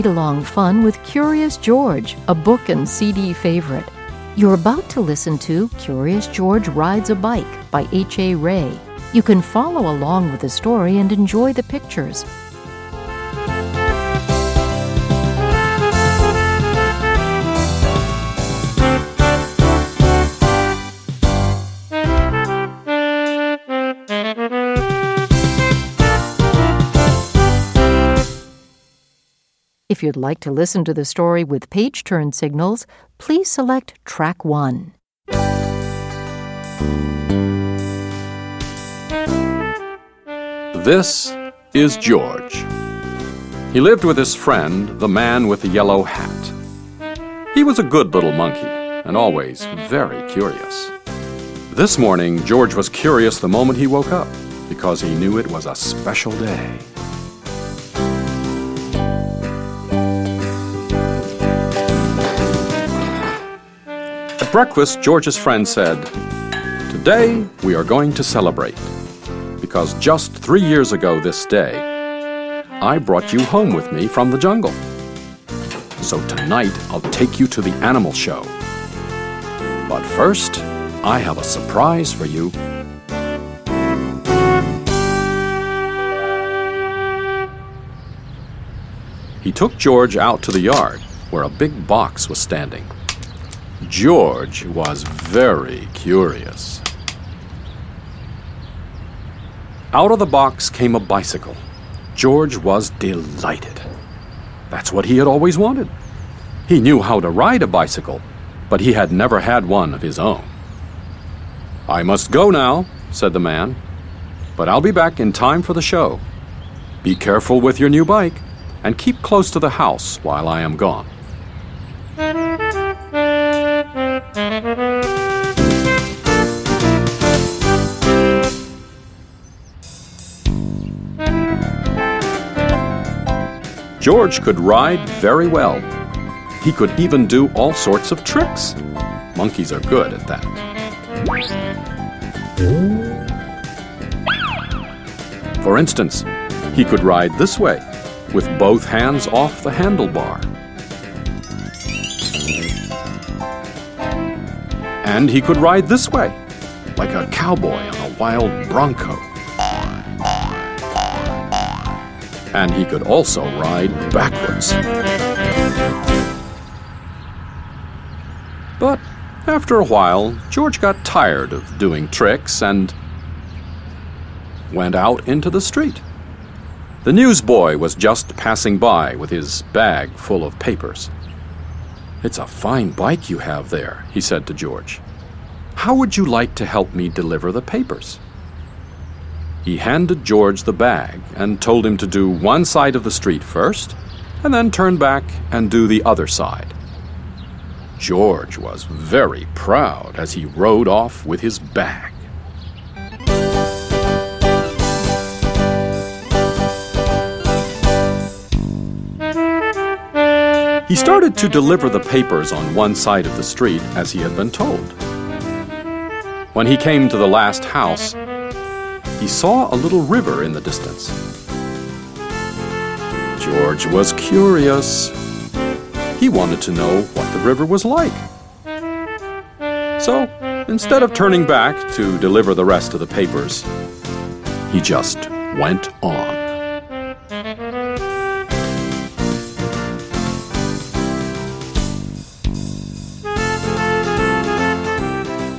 Read Along Fun with Curious George, a book and CD favorite. You're about to listen to Curious George Rides a Bike by H.A. Rey. You can follow along with the story and enjoy the pictures. If you'd like to listen to the story with page turn signals, please select track 1. This is George. He lived with his friend, the man with the yellow hat. He was a good little monkey and always very curious. This morning, George was curious the moment he woke up because he knew it was a special day. At breakfast, George's friend said, Today we are going to celebrate because just three years ago this day, I brought you home with me from the jungle. So tonight I'll take you to the animal show. But first, I have a surprise for you. He took George out to the yard where a big box was standing. George was very curious. Out of the box came a bicycle. George was delighted. That's what he had always wanted. He knew how to ride a bicycle, but he had never had one of his own. I must go now, said the man, but I'll be back in time for the show. Be careful with your new bike and keep close to the house while I am gone. George could ride very well. He could even do all sorts of tricks. Monkeys are good at that. For instance, he could ride this way, with both hands off the handlebar. And he could ride this way, like a cowboy on a wild bronco. And he could also ride backwards. But after a while, George got tired of doing tricks and went out into the street. The newsboy was just passing by with his bag full of papers. It's a fine bike you have there, he said to George. How would you like to help me deliver the papers? He handed George the bag and told him to do one side of the street first, and then turn back and do the other side. George was very proud as he rode off with his bag. He started to deliver the papers on one side of the street as he had been told. When he came to the last house, he saw a little river in the distance. George was curious. He wanted to know what the river was like. So, instead of turning back to deliver the rest of the papers, he just went on.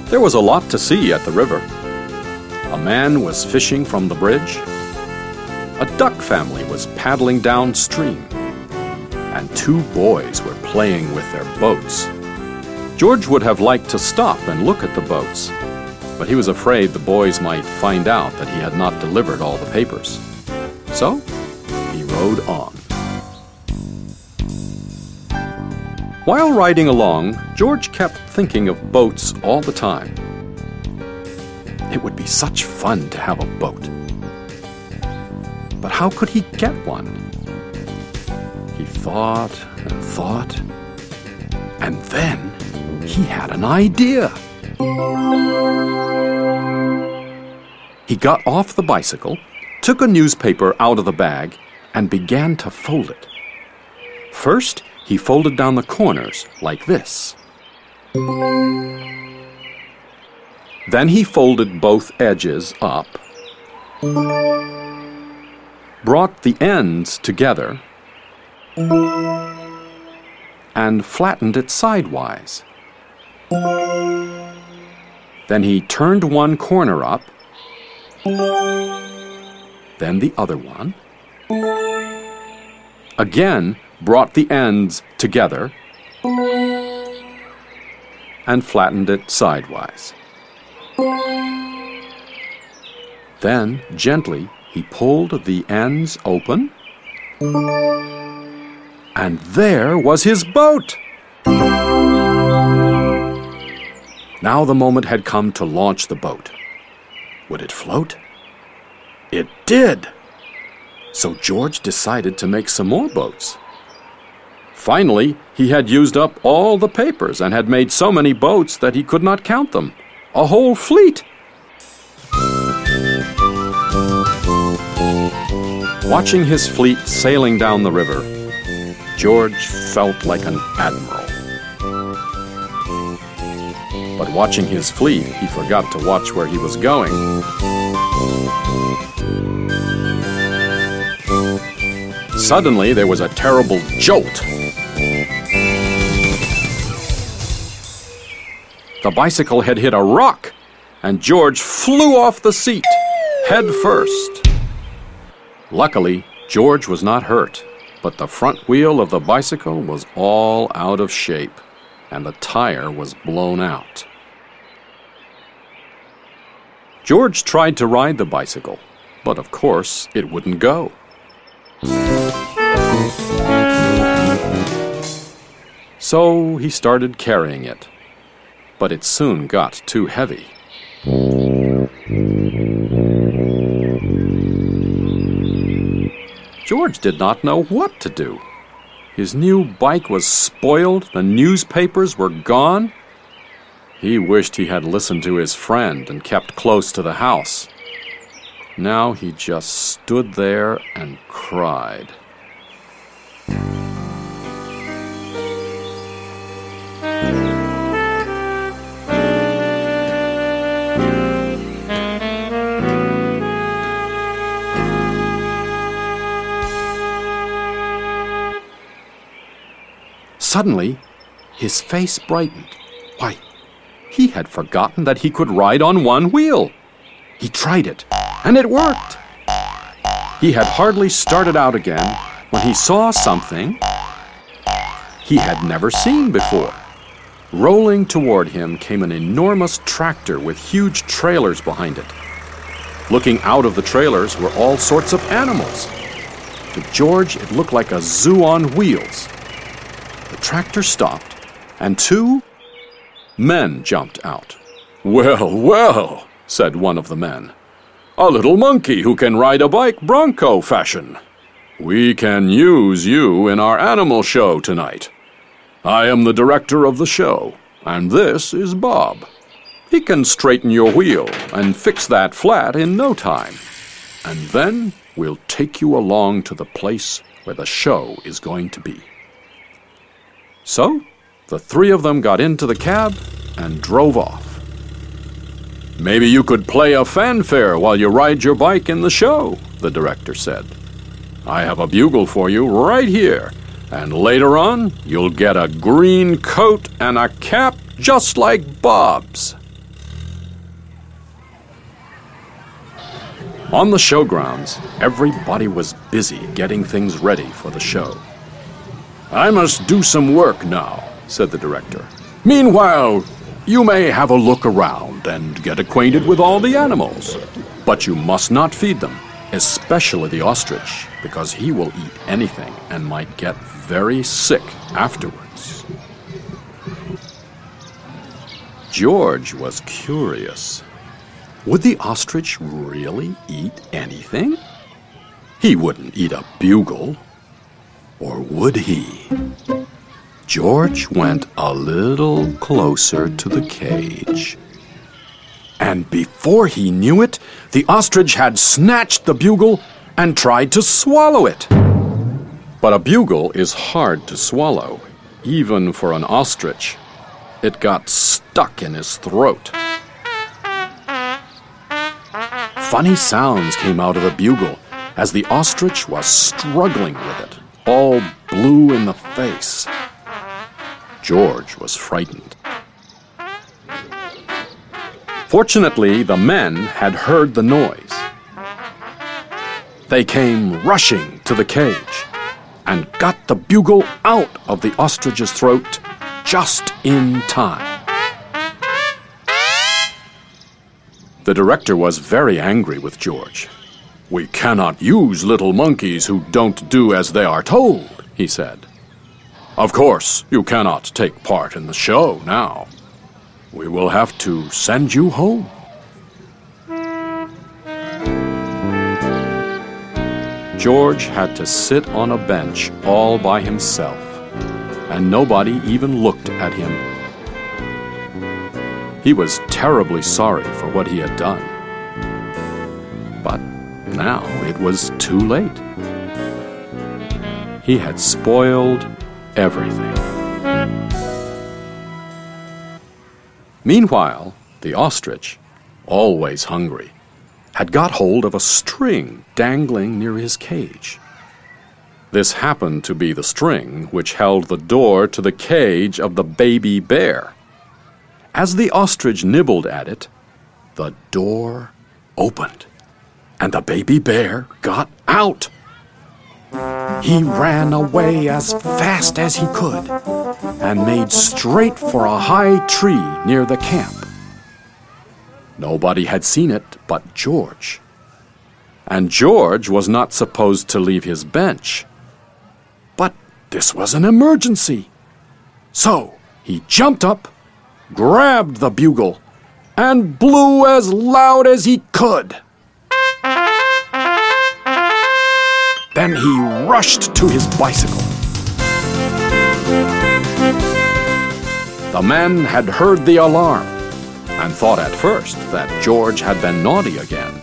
There was a lot to see at the river. A man was fishing from the bridge. A duck family was paddling downstream. And two boys were playing with their boats. George would have liked to stop and look at the boats, but he was afraid the boys might find out that he had not delivered all the papers. So, he rode on. While riding along, George kept thinking of boats all the time. It would be such fun to have a boat. But how could he get one? He thought and thought, and then he had an idea. He got off the bicycle, took a newspaper out of the bag, and began to fold it. First, he folded down the corners like this. Then he folded both edges up, brought the ends together, and flattened it sidewise. Then he turned one corner up, then the other one. Again, brought the ends together and flattened it sidewise. Then, gently, he pulled the ends open, and there was his boat! Now the moment had come to launch the boat. Would it float? It did! So George decided to make some more boats. Finally, he had used up all the papers and had made so many boats that he could not count them. A whole fleet! Watching his fleet sailing down the river, George felt like an admiral. But watching his fleet, he forgot to watch where he was going. Suddenly, there was a terrible jolt. The bicycle had hit a rock, and George flew off the seat, head first. Luckily, George was not hurt, but the front wheel of the bicycle was all out of shape, and the tire was blown out. George tried to ride the bicycle, but of course it wouldn't go. So he started carrying it, but it soon got too heavy. George did not know what to do. His new bike was spoiled, the newspapers were gone. He wished he had listened to his friend and kept close to the house. Now he just stood there and cried. Suddenly, his face brightened. Why, he had forgotten that he could ride on one wheel. He tried it, and it worked. He had hardly started out again when he saw something he had never seen before. Rolling toward him came an enormous tractor with huge trailers behind it. Looking out of the trailers were all sorts of animals. To George, it looked like a zoo on wheels tractor stopped, and two men jumped out. Well, well, said one of the men. A little monkey who can ride a bike bronco fashion. We can use you in our animal show tonight. I am the director of the show, and this is Bob. He can straighten your wheel and fix that flat in no time. And then we'll take you along to the place where the show is going to be. So, the three of them got into the cab and drove off. Maybe you could play a fanfare while you ride your bike in the show, the director said. I have a bugle for you right here, and later on you'll get a green coat and a cap just like Bob's. On the showgrounds, everybody was busy getting things ready for the show. I must do some work now, said the director. Meanwhile, you may have a look around and get acquainted with all the animals. But you must not feed them, especially the ostrich, because he will eat anything and might get very sick afterwards. George was curious. Would the ostrich really eat anything? He wouldn't eat a bugle or would he? George went a little closer to the cage. And before he knew it, the ostrich had snatched the bugle and tried to swallow it. But a bugle is hard to swallow, even for an ostrich. It got stuck in his throat. Funny sounds came out of the bugle as the ostrich was struggling with it, all blue in the face. George was frightened. Fortunately, the men had heard the noise. They came rushing to the cage and got the bugle out of the ostrich's throat just in time. The director was very angry with George. We cannot use little monkeys who don't do as they are told, he said. Of course, you cannot take part in the show now. We will have to send you home. George had to sit on a bench all by himself, and nobody even looked at him. He was terribly sorry for what he had done. But now it was too late. He had spoiled everything. Meanwhile, the ostrich, always hungry, had got hold of a string dangling near his cage. This happened to be the string which held the door to the cage of the baby bear. As the ostrich nibbled at it, the door opened, and the baby bear got out. He ran away as fast as he could and made straight for a high tree near the camp. Nobody had seen it but George. And George was not supposed to leave his bench. But this was an emergency. So he jumped up, grabbed the bugle, and blew as loud as he could. Then he rushed to his bicycle. The men had heard the alarm and thought at first that George had been naughty again.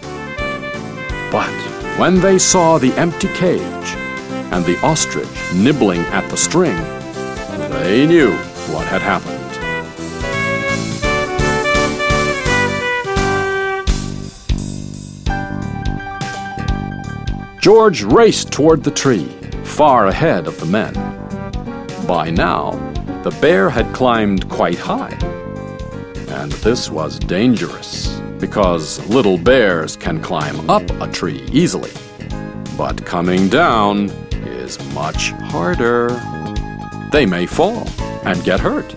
But when they saw the empty cage and the ostrich nibbling at the string, they knew what had happened. George raced toward the tree, far ahead of the men. By now, the bear had climbed quite high. And this was dangerous, because little bears can climb up a tree easily. But coming down is much harder. They may fall and get hurt.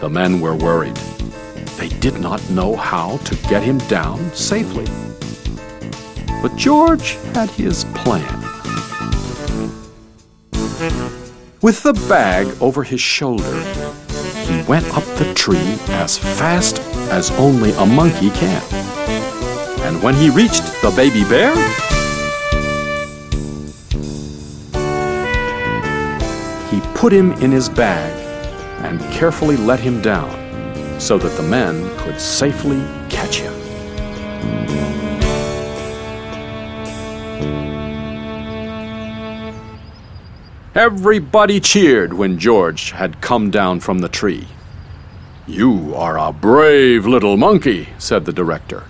The men were worried. They did not know how to get him down safely. But George had his plan. With the bag over his shoulder, he went up the tree as fast as only a monkey can. And when he reached the baby bear, he put him in his bag and carefully let him down so that the men could safely catch him. Everybody cheered when George had come down from the tree. You are a brave little monkey, said the director.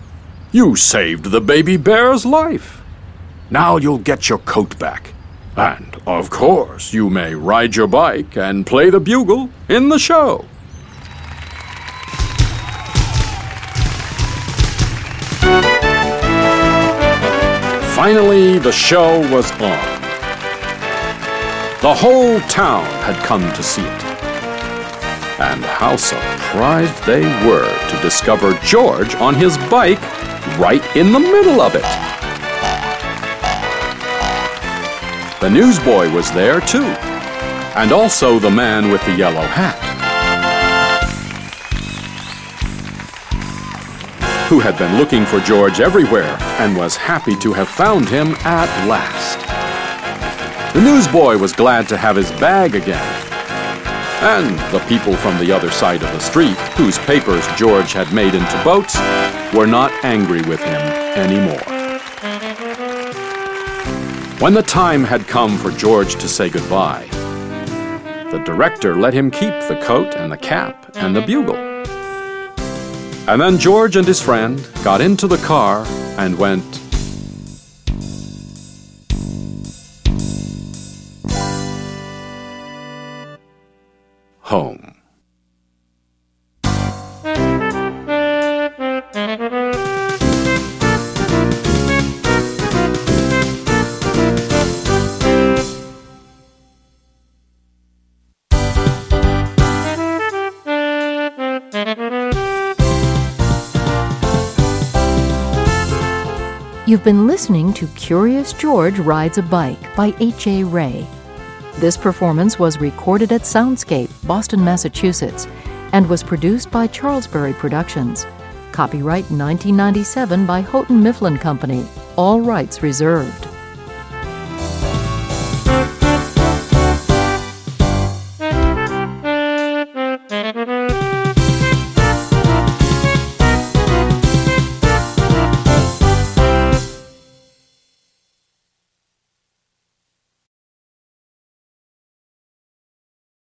You saved the baby bear's life. Now you'll get your coat back. And, of course, you may ride your bike and play the bugle in the show. Finally, the show was on. The whole town had come to see it. And how surprised they were to discover George on his bike right in the middle of it. The newsboy was there too, and also the man with the yellow hat. Who had been looking for George everywhere and was happy to have found him at last. The newsboy was glad to have his bag again. And the people from the other side of the street, whose papers George had made into boats, were not angry with him anymore. When the time had come for George to say goodbye, the director let him keep the coat and the cap and the bugle. And then George and his friend got into the car and went home. You've been listening to Curious George Rides a Bike by H.A. Rey. This performance was recorded at Soundscape, Boston, Massachusetts, and was produced by Charlesbury Productions. Copyright 1997 by Houghton Mifflin Company. All rights reserved.